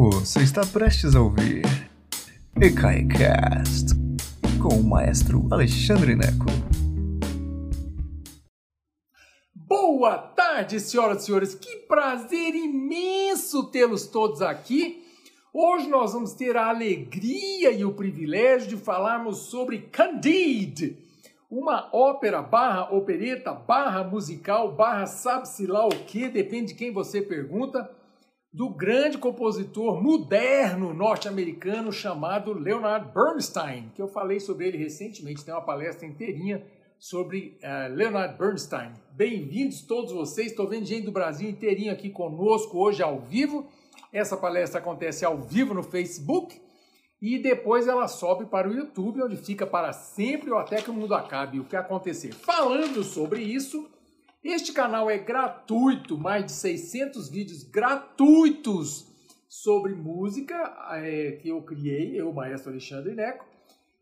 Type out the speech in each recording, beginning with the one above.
Você está prestes a ouvir EKAICAST com o maestro Alexandre Neco. Boa tarde, senhoras e senhores. Que prazer imenso tê-los todos aqui. Hoje nós vamos ter a alegria e o privilégio de falarmos sobre Candide, uma ópera barra opereta barra musical barra sabe-se lá o que, depende de quem você pergunta, do grande compositor moderno norte-americano chamado Leonard Bernstein, que eu falei sobre ele recentemente, tem uma palestra inteirinha sobre uh, Leonard Bernstein. Bem-vindos todos vocês, estou vendo gente do Brasil inteirinho aqui conosco hoje ao vivo. Essa palestra acontece ao vivo no Facebook e depois ela sobe para o YouTube, onde fica para sempre ou até que o mundo acabe. O que acontecer? Falando sobre isso, este canal é gratuito, mais de 600 vídeos gratuitos sobre música é, que eu criei, eu, maestro Alexandre Neco,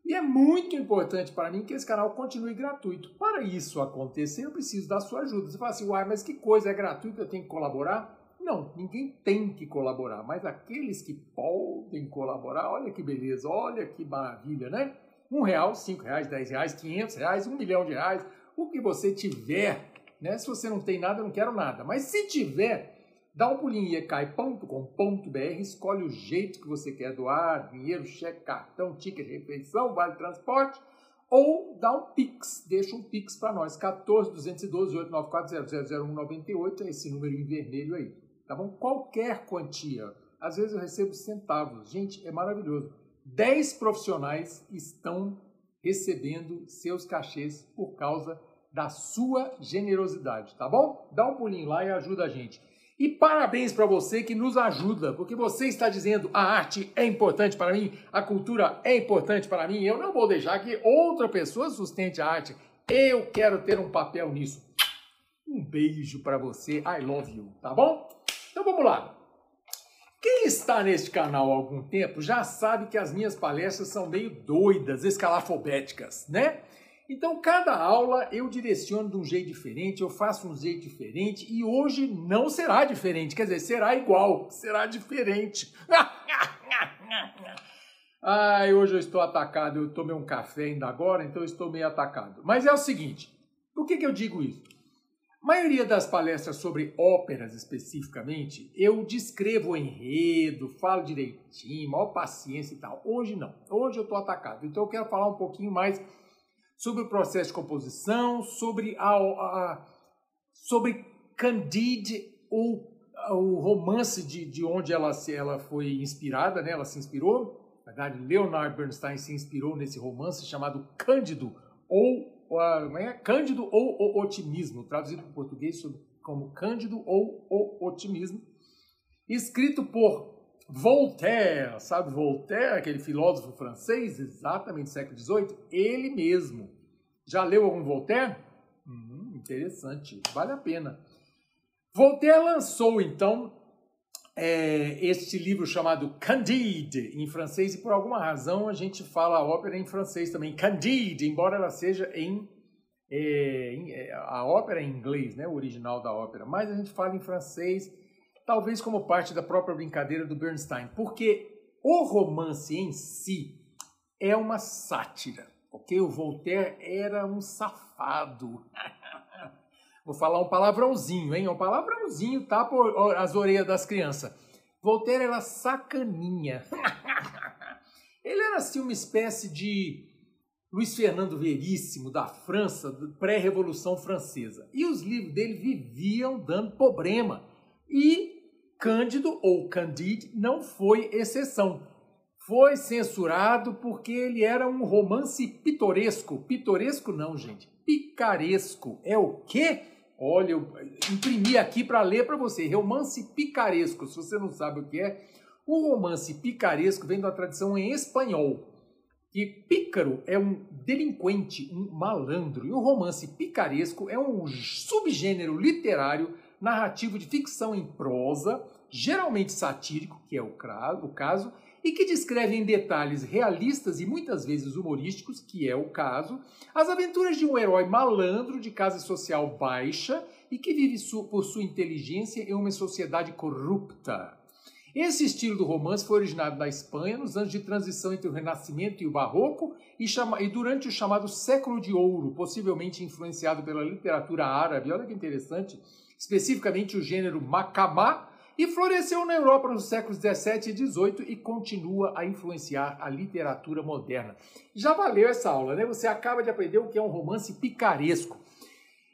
e é muito importante para mim que esse canal continue gratuito. Para isso acontecer, eu preciso da sua ajuda. Você fala assim, uai, mas que coisa é gratuita, eu tenho que colaborar? Não, ninguém tem que colaborar, mas aqueles que podem colaborar, olha que beleza, olha que maravilha, né? Um real, cinco reais, dez reais, quinhentos reais, um milhão de reais, o que você tiver né? Se você não tem nada, eu não quero nada. Mas se tiver, dá um pulinho em ecai.com.br, escolhe o jeito que você quer doar, dinheiro, cheque, cartão, ticket, refeição, vale transporte, ou dá um Pix, deixa um Pix para nós, 14 212 894 000198, é esse número em vermelho aí, tá bom? Qualquer quantia, às vezes eu recebo centavos, gente, é maravilhoso. 10 profissionais estão recebendo seus cachês por causa da sua generosidade, tá bom? Dá um pulinho lá e ajuda a gente. E parabéns para você que nos ajuda, porque você está dizendo a arte é importante para mim, a cultura é importante para mim. Eu não vou deixar que outra pessoa sustente a arte. Eu quero ter um papel nisso. Um beijo para você. I love you, tá bom? Então vamos lá. Quem está neste canal há algum tempo já sabe que as minhas palestras são meio doidas, escalafobéticas, né? Então, cada aula eu direciono de um jeito diferente, eu faço um jeito diferente e hoje não será diferente, quer dizer, será igual, será diferente. Ai, hoje eu estou atacado, eu tomei um café ainda agora, então eu estou meio atacado. Mas é o seguinte, por que, que eu digo isso? A maioria das palestras sobre óperas especificamente, eu descrevo o enredo, falo direitinho, maior paciência e tal. Hoje não, hoje eu estou atacado, então eu quero falar um pouquinho mais sobre o processo de composição, sobre a, a sobre Candide, o, o romance de, de onde ela, ela foi inspirada, né? ela se inspirou. Na verdade, Leonard Bernstein se inspirou nesse romance chamado Cândido, ou uh, é? Cândido ou o Otimismo, traduzido para o português como Cândido ou o Otimismo, escrito por Voltaire, sabe Voltaire, aquele filósofo francês, exatamente século XVIII, ele mesmo. Já leu algum Voltaire? Hum, interessante, vale a pena. Voltaire lançou então é, este livro chamado Candide em francês e por alguma razão a gente fala a ópera em francês também, Candide, embora ela seja em, é, é, a ópera em inglês, né, o original da ópera, mas a gente fala em francês talvez como parte da própria brincadeira do Bernstein, porque o romance em si é uma sátira, ok? O Voltaire era um safado. Vou falar um palavrãozinho, hein? Um palavrãozinho, tá? Por as orelhas das crianças. Voltaire era sacaninha. Ele era assim uma espécie de Luiz Fernando Veríssimo da França, pré-revolução francesa. E os livros dele viviam dando problema. E Cândido ou Candide não foi exceção. Foi censurado porque ele era um romance pitoresco. Pitoresco não, gente. Picaresco. É o quê? Olha, eu imprimi aqui para ler para você. Romance picaresco. Se você não sabe o que é, o romance picaresco vem da tradição em espanhol. E pícaro é um delinquente, um malandro. E o romance picaresco é um subgênero literário narrativo de ficção em prosa, geralmente satírico, que é o caso, e que descreve em detalhes realistas e muitas vezes humorísticos, que é o caso, as aventuras de um herói malandro de classe social baixa e que vive por sua inteligência em uma sociedade corrupta. Esse estilo do romance foi originado na Espanha nos anos de transição entre o Renascimento e o Barroco e, e durante o chamado Século de Ouro, possivelmente influenciado pela literatura árabe. Olha que interessante, especificamente o gênero macamá, e floresceu na Europa nos séculos 17 e 18 e continua a influenciar a literatura moderna. Já valeu essa aula, né? Você acaba de aprender o que é um romance picaresco.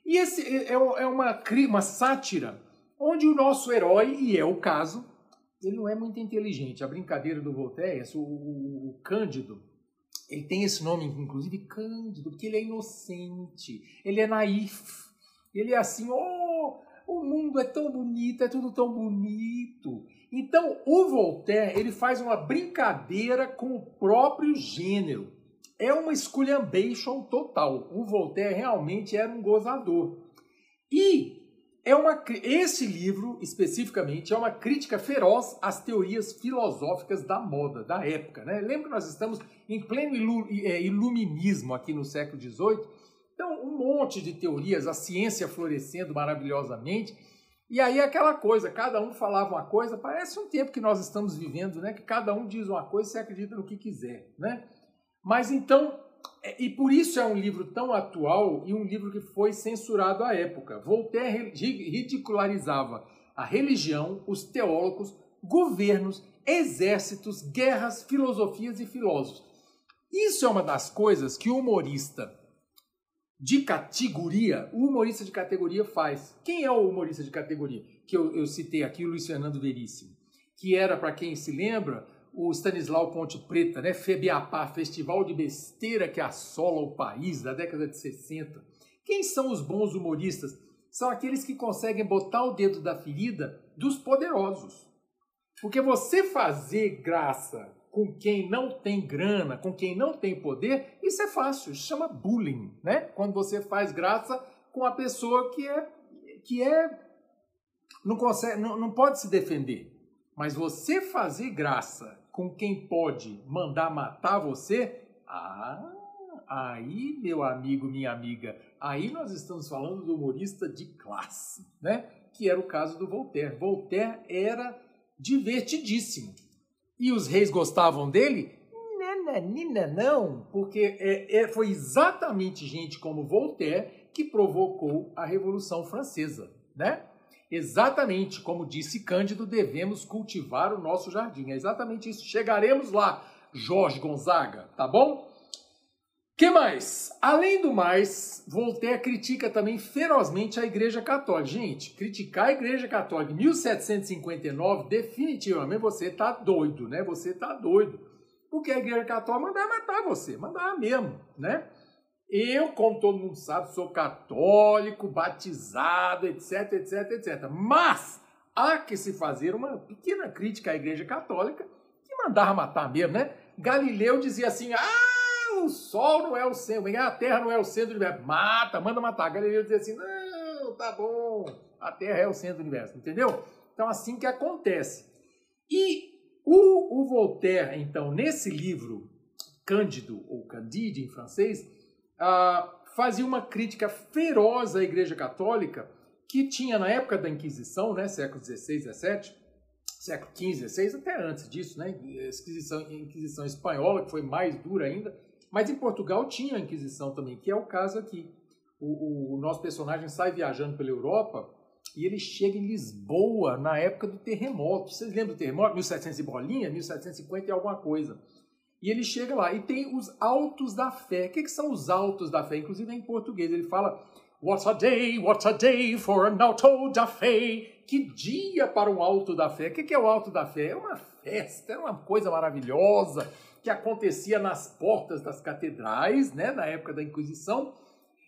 E esse é, é uma, uma sátira onde o nosso herói, e é o caso, ele não é muito inteligente. A brincadeira do Voltaire, é o, o, o Cândido, ele tem esse nome, inclusive, Cândido, porque ele é inocente, ele é naif, ele é assim, oh, o mundo é tão bonito, é tudo tão bonito. Então, o Voltaire, ele faz uma brincadeira com o próprio gênero. É uma esculhambation total. O Voltaire realmente era um gozador. E é uma, esse livro, especificamente, é uma crítica feroz às teorias filosóficas da moda, da época. Né? Lembra que nós estamos em pleno é, iluminismo aqui no século XVIII? Então, um monte de teorias, a ciência florescendo maravilhosamente. E aí aquela coisa, cada um falava uma coisa, parece um tempo que nós estamos vivendo, né? Que cada um diz uma coisa e acredita no que quiser, né? Mas então, é, e por isso é um livro tão atual e um livro que foi censurado à época. Voltaire ridicularizava a religião, os teólogos, governos, exércitos, guerras, filosofias e filósofos. Isso é uma das coisas que o humorista de categoria, o humorista de categoria faz. Quem é o humorista de categoria? Que eu, eu citei aqui, o Luiz Fernando Veríssimo, que era, para quem se lembra, o Stanislau Ponte Preta, né? FEBIAPA, Festival de Besteira que assola o país da década de 60. Quem são os bons humoristas? São aqueles que conseguem botar o dedo da ferida dos poderosos. Porque você fazer graça com quem não tem grana, com quem não tem poder, isso é fácil, isso chama bullying, né? Quando você faz graça com a pessoa que é que é não consegue, não, não pode se defender. Mas você fazer graça com quem pode mandar matar você, ah, aí, meu amigo, minha amiga, aí nós estamos falando do humorista de classe, né? Que era o caso do Voltaire. Voltaire era divertidíssimo. E os reis gostavam dele? Nananina não, porque é, é, foi exatamente gente como Voltaire que provocou a Revolução Francesa, né? Exatamente como disse Cândido, devemos cultivar o nosso jardim. É exatamente isso. Chegaremos lá, Jorge Gonzaga, tá bom? Que mais? Além do mais, Voltaire critica também ferozmente a Igreja Católica. Gente, criticar a Igreja Católica em 1759, definitivamente você tá doido, né? Você tá doido. Porque a Igreja Católica mandava matar você, mandava mesmo, né? Eu, como todo mundo sabe, sou católico, batizado, etc, etc, etc. Mas há que se fazer uma pequena crítica à Igreja Católica, que mandava matar mesmo, né? Galileu dizia assim: ah, o Sol não é o centro, a Terra não é o centro do universo. Mata, manda matar. Galileu dizia assim: não, tá bom, a Terra é o centro do universo, entendeu? Então, assim que acontece. E o, o Voltaire, então, nesse livro, Cândido, ou Candide em francês, ah, fazia uma crítica feroz à Igreja Católica, que tinha na época da Inquisição, né, século XVI, XVII, século XV, XVI, até antes disso, né, Inquisição, Inquisição espanhola, que foi mais dura ainda, mas em Portugal tinha a Inquisição também, que é o caso aqui. O, o, o nosso personagem sai viajando pela Europa e ele chega em Lisboa na época do terremoto. Vocês lembram do terremoto? 1700 e bolinha? 1750 e alguma coisa. E ele chega lá e tem os autos da fé. O que, que são os autos da fé? Inclusive em português ele fala What a day, what a day for an auto da fé. Que dia para um alto da fé. O que, que é o alto da fé? É uma festa, é uma coisa maravilhosa que acontecia nas portas das catedrais, né, na época da Inquisição,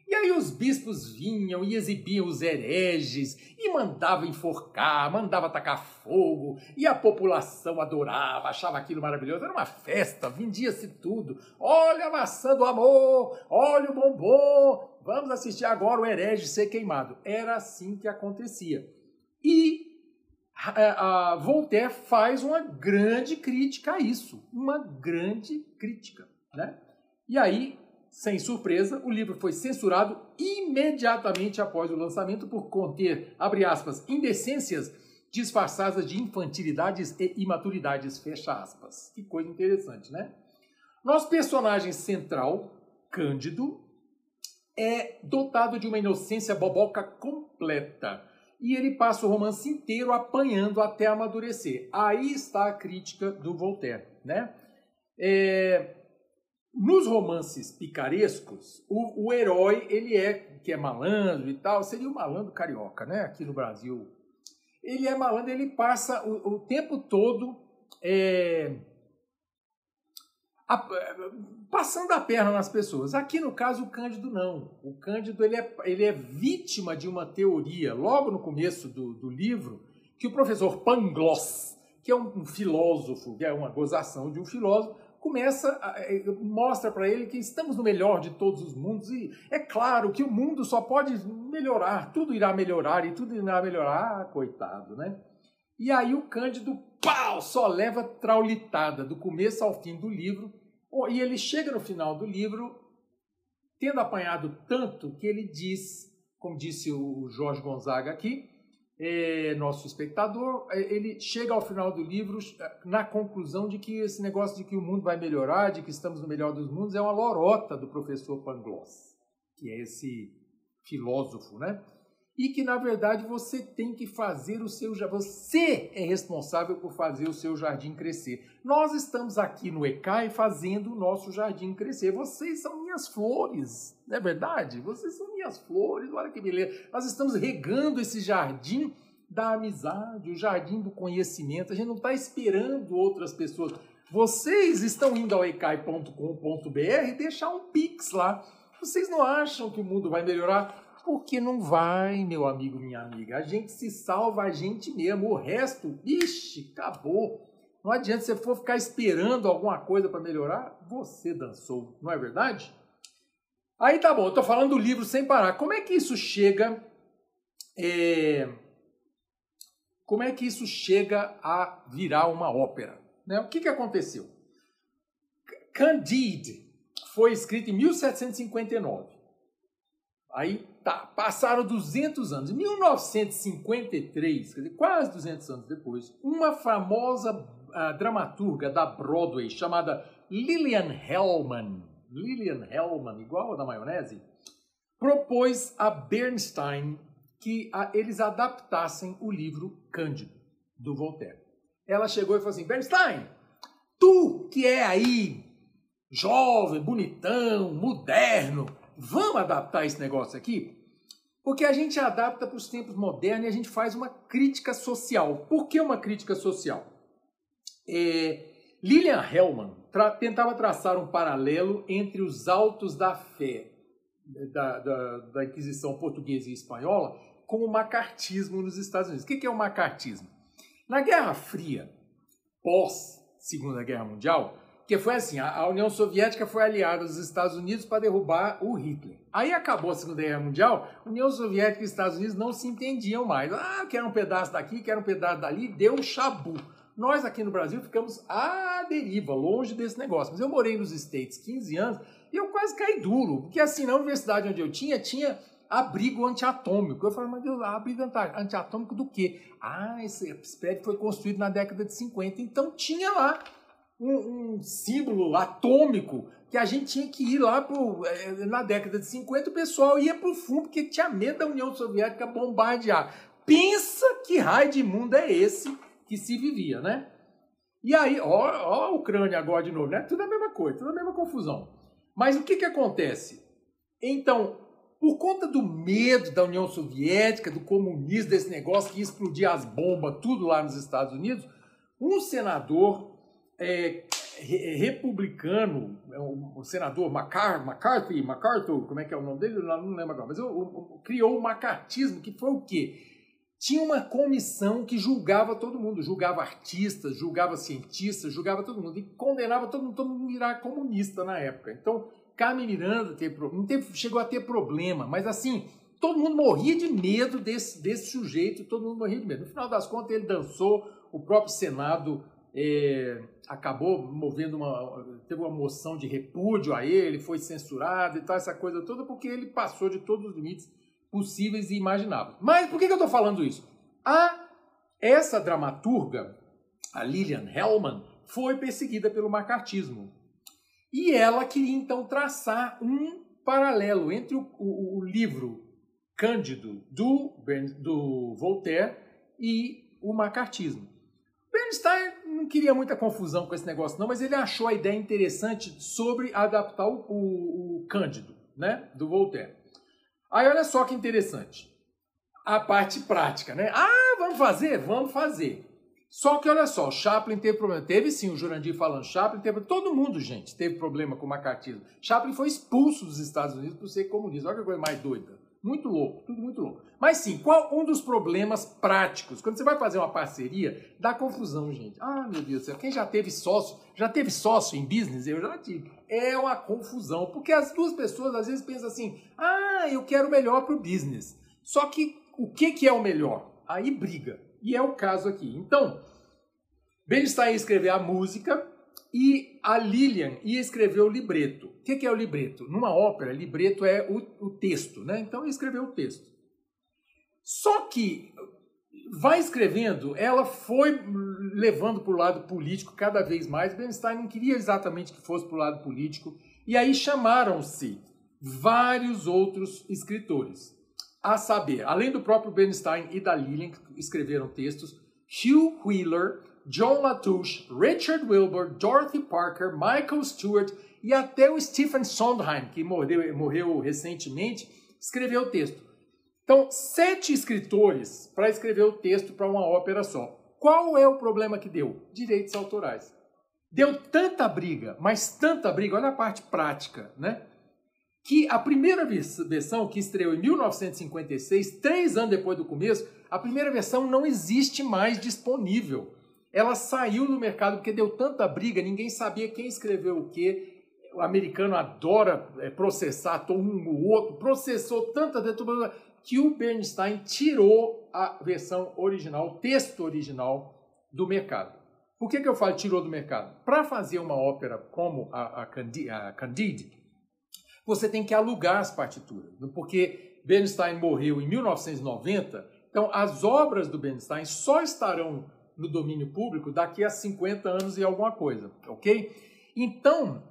e aí os bispos vinham e exibiam os hereges e mandavam enforcar, mandavam atacar fogo, e a população adorava, achava aquilo maravilhoso. Era uma festa, vendia-se tudo. Olha a maçã do amor, olha o bombom, vamos assistir agora o herege ser queimado. Era assim que acontecia. A, a Voltaire faz uma grande crítica a isso, uma grande crítica, né? E aí sem surpresa, o livro foi censurado imediatamente após o lançamento por conter, abre aspas, indecências disfarçadas de infantilidades e imaturidades, fecha aspas. Que coisa interessante, né? Nosso personagem central, Cândido, é dotado de uma inocência boboca completa. E ele passa o romance inteiro apanhando até amadurecer. Aí está a crítica do Voltaire, né? É, nos romances picarescos, o, o, herói, ele é, que é malandro e tal, seria o malandro carioca, né? Aqui no Brasil. Ele é malandro, ele passa o, o tempo todo é, a, passando a perna nas pessoas. Aqui no caso o Cândido não. O Cândido ele é, ele é vítima de uma teoria, logo no começo do, do livro, que o professor Pangloss, que é um, um filósofo, que é uma gozação de um filósofo, começa a, mostra para ele que estamos no melhor de todos os mundos e é claro que o mundo só pode melhorar, tudo irá melhorar e tudo irá melhorar, ah, coitado, né? E aí o Cândido, pau, só leva traulitada do começo ao fim do livro, e ele chega no final do livro tendo apanhado tanto que ele diz, como disse o Jorge Gonzaga aqui, é, nosso espectador, é, ele chega ao final do livro é, na conclusão de que esse negócio de que o mundo vai melhorar, de que estamos no melhor dos mundos, é uma lorota do professor Pangloss, que é esse filósofo, né? E que na verdade você tem que fazer o seu você é responsável por fazer o seu jardim crescer. Nós estamos aqui no ECAI fazendo o nosso jardim crescer. Vocês são minhas flores, não é verdade? Vocês são minhas flores, olha que beleza. Nós estamos regando esse jardim da amizade, o jardim do conhecimento. A gente não está esperando outras pessoas. Vocês estão indo ao ecai.com.br e deixar um pix lá. Vocês não acham que o mundo vai melhorar? Porque não vai, meu amigo, minha amiga. A gente se salva a gente mesmo. O resto, ixi, acabou. Não adianta você for ficar esperando alguma coisa para melhorar, você dançou, não é verdade? Aí tá bom, eu tô falando do livro sem parar. Como é que isso chega? É... Como é que isso chega a virar uma ópera? Né? O que, que aconteceu? Candide foi escrito em 1759. Aí tá, passaram 200 anos. Em 1953, quer dizer, quase 200 anos depois, uma famosa uh, dramaturga da Broadway chamada Lillian Hellman, Lillian Hellman, igual a da maionese, propôs a Bernstein que a, eles adaptassem o livro Cândido, do Voltaire. Ela chegou e falou assim: Bernstein, tu que é aí jovem, bonitão, moderno, vamos adaptar esse negócio aqui? Porque a gente adapta para os tempos modernos e a gente faz uma crítica social. Por que uma crítica social? É, Lilian Hellman tra tentava traçar um paralelo entre os autos da fé da, da, da, Inquisição portuguesa e espanhola com o macartismo nos Estados Unidos. O que é o macartismo? Na Guerra Fria, pós Segunda Guerra Mundial, que foi assim, a União Soviética foi aliada aos Estados Unidos para derrubar o Hitler. Aí acabou a Segunda Guerra Mundial, União Soviética e Estados Unidos não se entendiam mais. Ah, quero um pedaço daqui, quero um pedaço dali, deu um chabu. Nós aqui no Brasil ficamos à deriva, longe desse negócio. Mas eu morei nos States 15 anos e eu quase caí duro, porque assim, na universidade onde eu tinha, tinha abrigo antiatômico. Eu falei, mas Deus, abrigo antiatômico do quê? Ah, esse prédio foi construído na década de 50, então tinha lá um, um, símbolo atômico que a gente tinha que ir lá pro, eh, na década de 50, o pessoal ia para o fundo porque tinha medo da União Soviética bombardear. Pensa que raio de mundo é esse que se vivia, né? E aí, ó, ó a Ucrânia agora de novo, né? Tudo a mesma coisa, tudo a mesma confusão. Mas o que que acontece? Então, por conta do medo da União Soviética, do comunismo, desse negócio que ia explodir as bombas, tudo lá nos Estados Unidos, um senador é, republicano, é o, senador McCarthy, MacArthur, como é que é o nome dele? Não lembro agora, mas eu, eu, criou o macartismo, que foi o quê? Tinha uma comissão que julgava todo mundo, julgava artistas, julgava cientistas, julgava todo mundo, e condenava todo mundo, todo mundo virar comunista na época. Então, Carmen Miranda teve, não teve, chegou a ter problema, mas assim, todo mundo morria de medo desse, desse sujeito, todo mundo morria de medo. No final das contas, ele dançou, o próprio Senado acabou movendo uma. teve uma moção de repúdio a ele, foi censurado e tal, essa coisa toda, porque ele passou de todos os limites possíveis e imagináveis. Mas por que, que eu estou falando isso? A essa dramaturga, a Lillian Hellman, foi perseguida pelo macartismo. E ela queria então traçar um paralelo entre o, o, o livro Cândido do, do Voltaire e o macartismo. Bernstein não queria muita confusão com esse negócio, não, mas ele achou a ideia interessante sobre adaptar o, o, o Cândido, né, do Voltaire. Aí olha só que interessante. A parte prática, né? Ah, vamos fazer? Vamos fazer. Só que olha só, Chaplin teve problema. Teve sim o Jurandir falando, Chaplin teve. Todo mundo, gente, teve problema com o macartismo. Chaplin foi expulso dos Estados Unidos por ser comunista. Olha que coisa mais doida. Muito louco, tudo muito louco. Mas sim, qual um dos problemas práticos? Quando você vai fazer uma parceria, dá confusão, gente. Ah, meu Deus do céu, quem já teve sócio, já teve sócio em business? Eu já tive. É uma confusão, porque as duas pessoas às vezes pensam assim: ah, eu quero o melhor para o business. Só que o que, que é o melhor? Aí briga. E é o caso aqui. Então, Bernstein ia escrever a música e a Lilian ia escrever o libreto. O que é o libreto? Numa ópera, libreto é o, o texto, né? Então, ia escrever o texto. Só que vai escrevendo, ela foi levando para o lado político cada vez mais. Bernstein não queria exatamente que fosse para o lado político. E aí chamaram-se vários outros escritores. A saber, além do próprio Bernstein e da Lillian, que escreveram textos, Hugh Wheeler, John Latouche, Richard Wilbur, Dorothy Parker, Michael Stewart e até o Stephen Sondheim, que morreu, morreu recentemente, escreveu o texto. Então, sete escritores para escrever o texto para uma ópera só. Qual é o problema que deu? Direitos autorais. Deu tanta briga, mas tanta briga, olha a parte prática, né? que a primeira versão, que estreou em 1956, três anos depois do começo, a primeira versão não existe mais disponível. Ela saiu do mercado porque deu tanta briga, ninguém sabia quem escreveu o quê. O americano adora é, processar um o outro, processou tanta que o Bernstein tirou a versão original, o texto original do mercado. Por que, que eu falo tirou do mercado? Para fazer uma ópera como a, a, Candide, a Candide você tem que alugar as partituras, porque Bernstein morreu em 1990, então as obras do Bernstein só estarão no domínio público daqui a 50 anos e alguma coisa, ok? Então,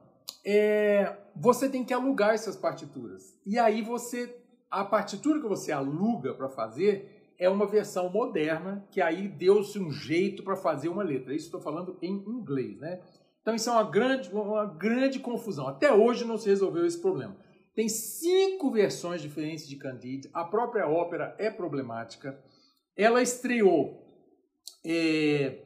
é, você tem que alugar essas partituras. E aí você, a partitura que você aluga para fazer é uma versão moderna, que aí deu-se um jeito para fazer uma letra. Isso estou falando em inglês, né? Então isso é uma grande, uma grande confusão. Até hoje não se resolveu esse problema. Tem cinco versões diferentes de Candide. A própria ópera é problemática. Ela estreou é,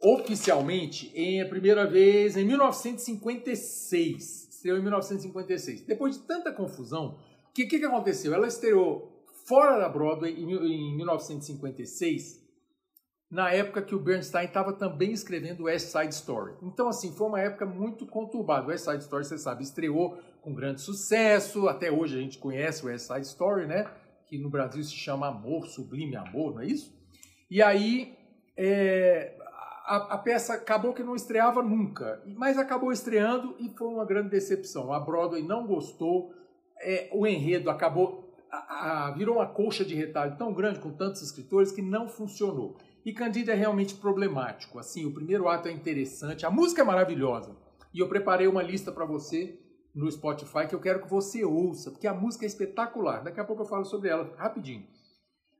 oficialmente em a primeira vez em 1956. Estreou em 1956. Depois de tanta confusão, o que, que, aconteceu? Ela estreou fora da Broadway em, em 1956 na época que o Bernstein estava também escrevendo West Side Story. Então, assim, foi uma época muito conturbada. West Side Story, você sabe, estreou com grande sucesso. Até hoje a gente conhece West Side Story, né? Que no Brasil se chama Amor, Sublime Amor, não é isso? E aí, é, a, a, peça acabou que não estreava nunca, mas acabou estreando e foi uma grande decepção. A Broadway não gostou, é, o enredo acabou, a, a, virou uma colcha de retalho tão grande com tantos escritores que não funcionou. E Candide é realmente problemático. Assim, o primeiro ato é interessante, a música é maravilhosa. E eu preparei uma lista para você no Spotify que eu quero que você ouça, porque a música é espetacular. Daqui a pouco eu falo sobre ela rapidinho.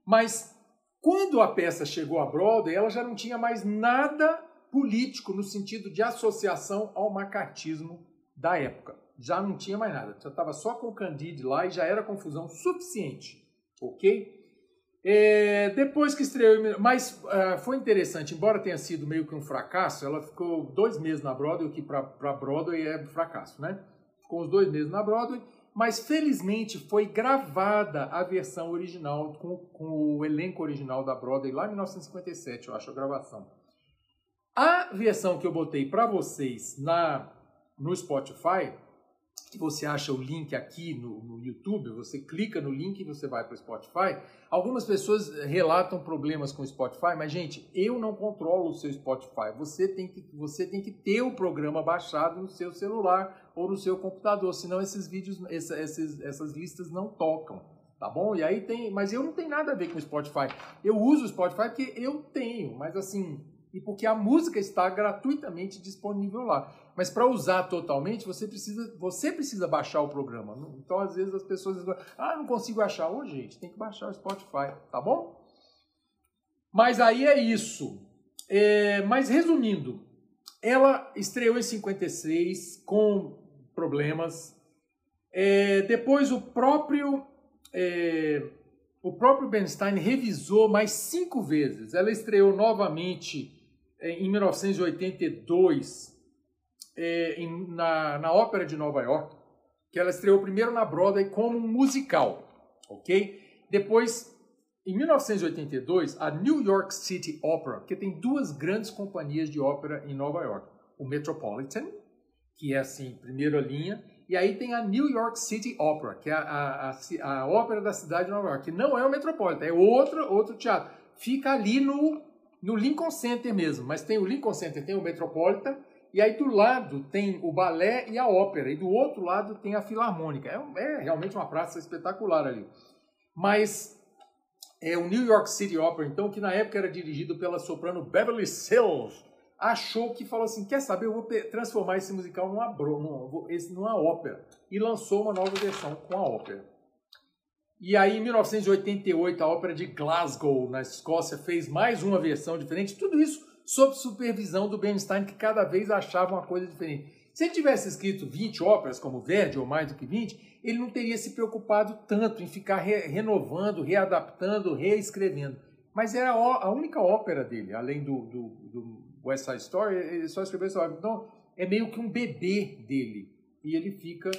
Mas quando a peça chegou a Broadway, ela já não tinha mais nada político no sentido de associação ao macartismo da época. Já não tinha mais nada. Já estava só com o Candide lá e já era confusão suficiente. Ok? É, depois que estreou, mas uh, foi interessante, embora tenha sido meio que um fracasso, ela ficou dois meses na Broadway, o que para Broadway é fracasso, né? Ficou uns dois meses na Broadway, mas felizmente foi gravada a versão original com, com o elenco original da Broadway lá em 1957, eu acho, a gravação. A versão que eu botei para vocês na no Spotify você acha o link aqui no, no, YouTube, você clica no link e você vai para o Spotify. Algumas pessoas relatam problemas com o Spotify, mas gente, eu não controlo o seu Spotify. Você tem que, você tem que ter o programa baixado no seu celular ou no seu computador, senão esses vídeos, esses, essas listas não tocam. tá bom? E aí tem, mas eu não tenho nada a ver com o Spotify. Eu uso o Spotify porque eu tenho, mas assim, e porque a música está gratuitamente disponível lá. Mas para usar totalmente, você precisa, você precisa baixar o programa. Então, às vezes, as pessoas dizem, ah, não consigo achar. Ô, gente, tem que baixar o Spotify, tá bom? Mas aí é isso. É, mas resumindo, ela estreou em 56 com problemas. É, depois o próprio é, o próprio Bernstein revisou mais cinco vezes. Ela estreou novamente é, em 1982 é, em, na, na Ópera de Nova York, que ela estreou primeiro na Broadway como um musical, ok? Depois, em 1982, a New York City Opera, que tem duas grandes companhias de ópera em Nova York, o Metropolitan, que é assim, primeira linha, e aí tem a New York City Opera, que é a, a, a, ópera da cidade de Nova York, que não é o Metropolitan, é outro, outro teatro. Fica ali no no Lincoln Center mesmo, mas tem o Lincoln Center, tem o Metropolitan, e aí do lado tem o balé e a ópera, e do outro lado tem a filarmônica. É, é realmente uma praça espetacular ali. Mas é o New York City Opera, então, que na época era dirigido pela soprano Beverly Sills, achou que falou assim, quer saber, eu vou transformar esse musical numa, numa, ópera. E lançou uma nova versão com a ópera. E aí, em 1988, a Ópera de Glasgow, na Escócia, fez mais uma versão diferente. Tudo isso sob supervisão do Bernstein, que cada vez achava uma coisa diferente. Se ele tivesse escrito 20 óperas, como Verdi, ou mais do que 20, ele não teria se preocupado tanto em ficar re renovando, readaptando, reescrevendo. Mas era a única ópera dele, além do, do, do West Side Story, ele só escreveu essa ópera. Então, é meio que um bebê dele. E ele fica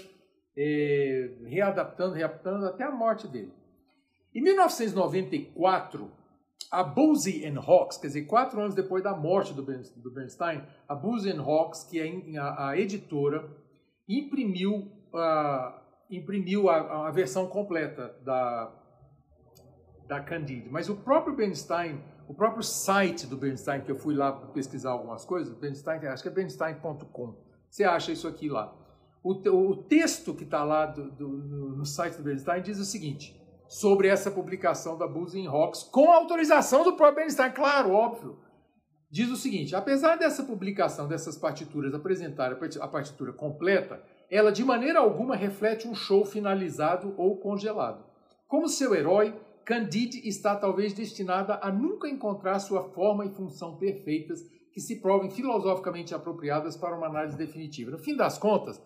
é, readaptando, readaptando até a morte dele. Em 1994, a Boozy and Hawks, quer dizer, quatro anos depois da morte do, Bernstein, a Boozy and Hawks, que é a, a editora, imprimiu, uh, imprimiu a, a, versão completa da, da Candide. Mas o próprio Bernstein, o próprio site do Bernstein, que eu fui lá pesquisar algumas coisas, Bernstein, acho que é bernstein.com, você acha isso aqui lá. O, o texto que está lá do, do, no site do Bernstein diz o seguinte, sobre essa publicação da Buzzing Rocks, com autorização do próprio Bernstein, claro, óbvio. Diz o seguinte, apesar dessa publicação dessas partituras apresentar a partitura completa, ela de maneira alguma reflete um show finalizado ou congelado. Como seu herói, Candide está talvez destinada a nunca encontrar sua forma e função perfeitas que se provem filosoficamente apropriadas para uma análise definitiva. No fim das contas,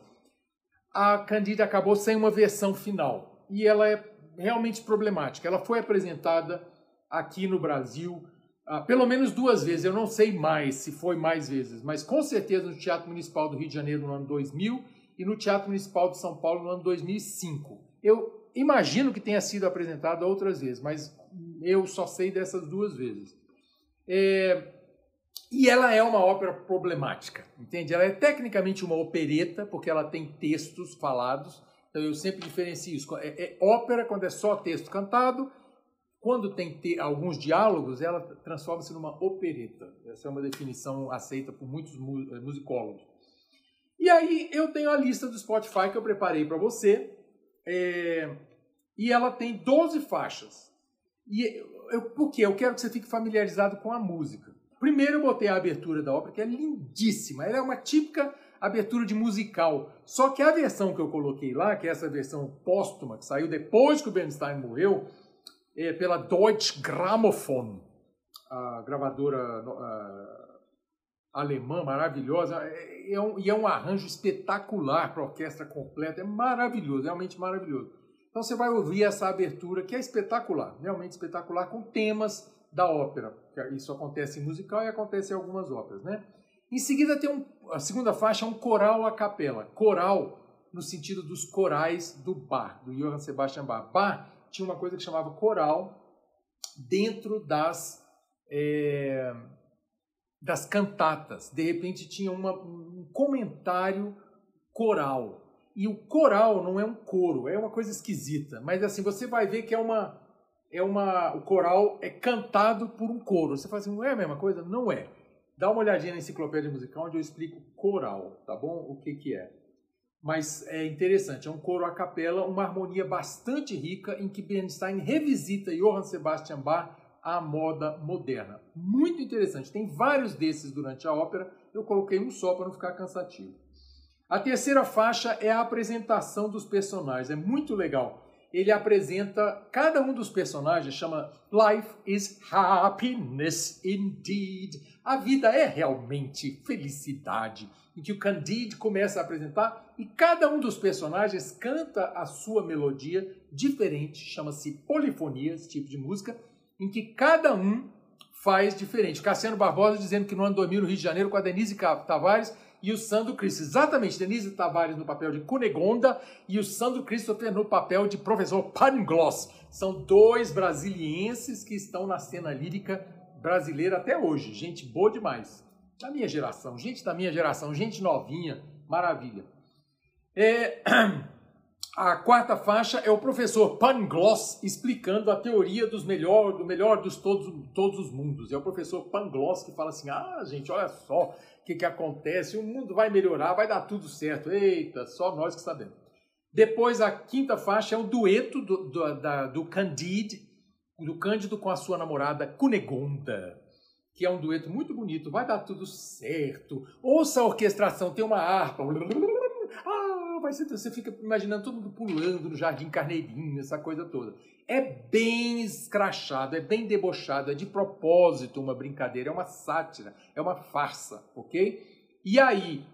a Candida acabou sem uma versão final. E ela é realmente problemática. Ela foi apresentada aqui no Brasil uh, pelo menos duas vezes. Eu não sei mais se foi mais vezes, mas com certeza no Teatro Municipal do Rio de Janeiro no ano 2000 e no Teatro Municipal de São Paulo no ano 2005. Eu imagino que tenha sido apresentada outras vezes, mas eu só sei dessas duas vezes. É, e ela é uma ópera problemática, entende? Ela é tecnicamente uma opereta, porque ela tem textos falados, então eu sempre diferencio isso. É, é ópera quando é só texto cantado, quando tem te, alguns diálogos, ela transforma-se numa opereta. Essa é uma definição aceita por muitos eh, musicólogos. E aí eu tenho a lista do Spotify que eu preparei para você, é, e ela tem 12 faixas. E eu, por quê? Eu quero que você fique familiarizado com a música. Primeiro eu botei a abertura da ópera, que é lindíssima. Ela é uma típica abertura de musical. Só que a versão que eu coloquei lá, que é essa versão póstuma, que saiu depois que o Bernstein morreu, é pela Deutsche Grammophon, a gravadora a, alemã maravilhosa. É, é um, e é um arranjo espetacular para orquestra completa. É maravilhoso, realmente maravilhoso. Então você vai ouvir essa abertura que é espetacular, realmente espetacular, com temas da ópera. Isso acontece em musical e acontece em algumas óperas, né? Em seguida tem um, a segunda faixa é um coral a capela. Coral no sentido dos corais do Bach, do Johann Sebastian Bach. Bach tinha uma coisa que chamava coral dentro das é, das cantatas. De repente tinha uma, um comentário coral. E o coral não é um coro, é uma coisa esquisita. Mas assim, você vai ver que é uma é uma, o coral é cantado por um coro. Você fala assim, não é a mesma coisa? Não é. Dá uma olhadinha na enciclopédia musical onde eu explico coral, tá bom? O que que é. Mas é interessante, é um coro a capela, uma harmonia bastante rica em que Bernstein revisita Johann Sebastian Bach à moda moderna. Muito interessante, tem vários desses durante a ópera, eu coloquei um só para não ficar cansativo. A terceira faixa é a apresentação dos personagens, é muito legal ele apresenta cada um dos personagens, chama Life is Happiness Indeed. A vida é realmente felicidade. Em que o Candide começa a apresentar e cada um dos personagens canta a sua melodia diferente, chama-se polifonia, esse tipo de música, em que cada um faz diferente. Cassiano Barbosa dizendo que no ano 2000 no Rio de Janeiro com a Denise Tavares e o Sandro Christopher. Exatamente, Denise Tavares no papel de Cunegonda e o Sandro Christopher no papel de professor Pangloss. São dois brasilienses que estão na cena lírica brasileira até hoje. Gente boa demais. Da minha geração, gente da minha geração, gente novinha, maravilha. É... A quarta faixa é o professor Pangloss explicando a teoria dos melhor, do melhor dos todos, todos os mundos. É o professor Pangloss que fala assim: ah, gente, olha só, que, que acontece, o mundo vai melhorar, vai dar tudo certo. Eita, só nós que sabemos. Depois, a quinta faixa é o dueto do, do, da, do Candide, do Cândido com a sua namorada Cunegonda, que é um dueto muito bonito, vai dar tudo certo. Ouça a orquestração, tem uma harpa. Ah, vai ser, você fica imaginando todo mundo pulando no Jardim Carneirinho, essa coisa toda. É bem escrachado, é bem debochado, é de propósito uma brincadeira, é uma sátira, é uma farsa, ok? E aí,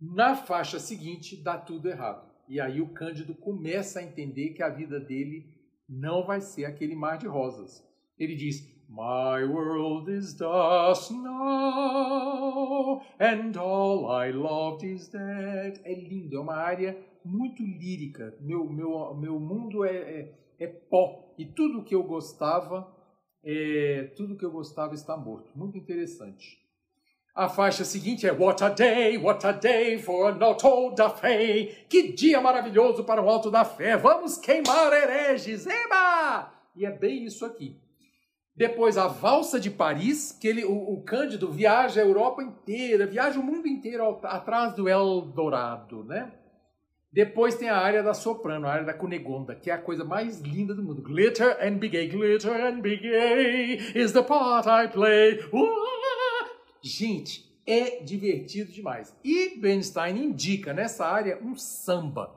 na faixa seguinte, dá tudo errado. E aí o Cândido começa a entender que a vida dele não vai ser aquele mar de rosas. Ele diz: My world is dust now, and all I loved is dead. É lindo, é uma área muito lírica. Meu, meu, meu mundo é, é é pó. E tudo que eu gostava, é, tudo que eu gostava está morto. Muito interessante. A faixa seguinte é What a day, what a day for an alto da fé. Que dia maravilhoso para o alto da fé. Vamos queimar hereges. Eba! E é bem isso aqui. Depois a valsa de Paris, que ele, o, o Cândido viaja a Europa inteira, viaja o mundo inteiro ao, atrás do Eldorado, né? Depois tem a área da soprano, a área da cunegonda, que é a coisa mais linda do mundo. Glitter and be gay, glitter and be gay is the part I play. Gente, é divertido demais. E Bernstein indica nessa área um samba.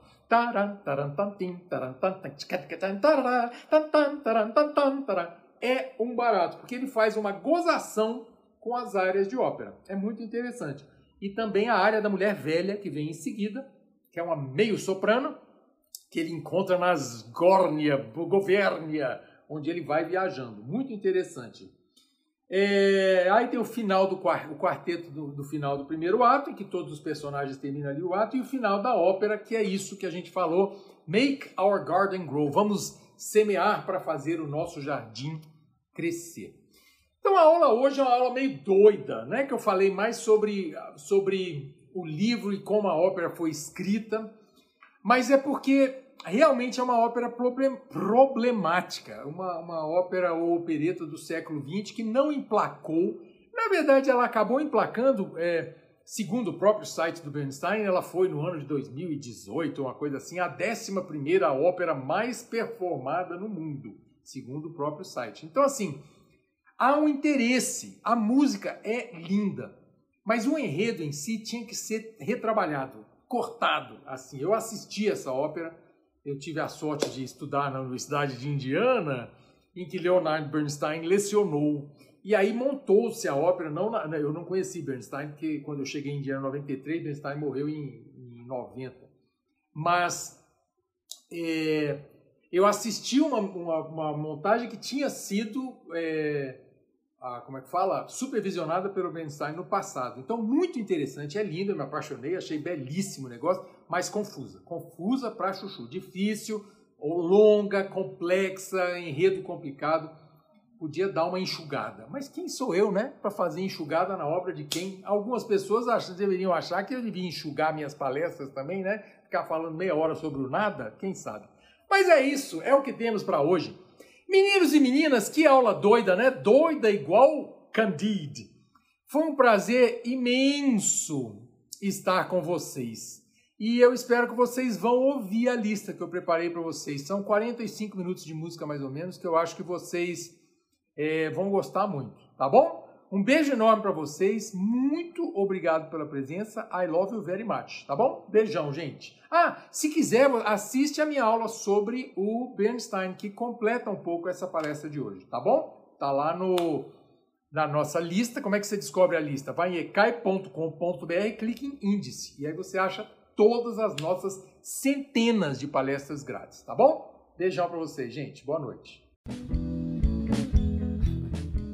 É um barato, porque ele faz uma gozação com as áreas de ópera. É muito interessante. E também a área da mulher velha, que vem em seguida, que é uma meio soprano, que ele encontra nas Górnia, Govérnia, onde ele vai viajando. Muito interessante. É, aí tem o final do o quarteto do, do, final do primeiro ato, em que todos os personagens terminam ali o ato, e o final da ópera, que é isso que a gente falou: Make our garden grow. Vamos semear para fazer o nosso jardim crescer. Então a aula hoje é uma aula meio doida, né? Que eu falei mais sobre, sobre o livro e como a ópera foi escrita, mas é porque realmente é uma ópera problemática, uma, uma ópera ou opereta do século XX que não emplacou. Na verdade, ela acabou emplacando, é, segundo o próprio site do Bernstein, ela foi no ano de 2018, uma coisa assim, a 11 ópera mais performada no mundo, segundo o próprio site. Então, assim, há um interesse, a música é linda, mas o enredo em si tinha que ser retrabalhado, cortado. Assim, eu assisti essa ópera, eu tive a sorte de estudar na Universidade de Indiana, em que Leonard Bernstein lecionou. E aí montou-se a ópera. Não né, eu não conheci Bernstein, porque quando eu cheguei em Indiana em 93, Bernstein morreu em, em 90. Mas é, eu assisti uma, uma, uma, montagem que tinha sido é, a, como é que fala? Supervisionada pelo Bernstein no passado. Então, muito interessante, é lindo, eu me apaixonei, achei belíssimo o negócio, mas confusa. Confusa para chuchu. Difícil, longa, complexa, enredo complicado. Podia dar uma enxugada. Mas quem sou eu, né, para fazer enxugada na obra de quem? Algumas pessoas acham, deveriam achar que eu devia enxugar minhas palestras também, né? Ficar falando meia hora sobre o nada, quem sabe? Mas é isso, é o que temos para hoje. Meninos e meninas, que aula doida, né? Doida igual Candide. Foi um prazer imenso estar com vocês. E eu espero que vocês vão ouvir a lista que eu preparei para vocês. São 45 minutos de música mais ou menos que eu acho que vocês é, vão gostar muito, tá bom? Um beijo enorme para vocês. Muito obrigado pela presença. I love you very much, tá bom? Beijão, gente. Ah, se quiser, assiste a minha aula sobre o Bernstein, que completa um pouco essa palestra de hoje, tá bom? Tá lá no na nossa lista. Como é que você descobre a lista? Vai em ecai.com.br, clique em índice e aí você acha todas as nossas centenas de palestras grátis, tá bom? Beijão para vocês, gente. Boa noite.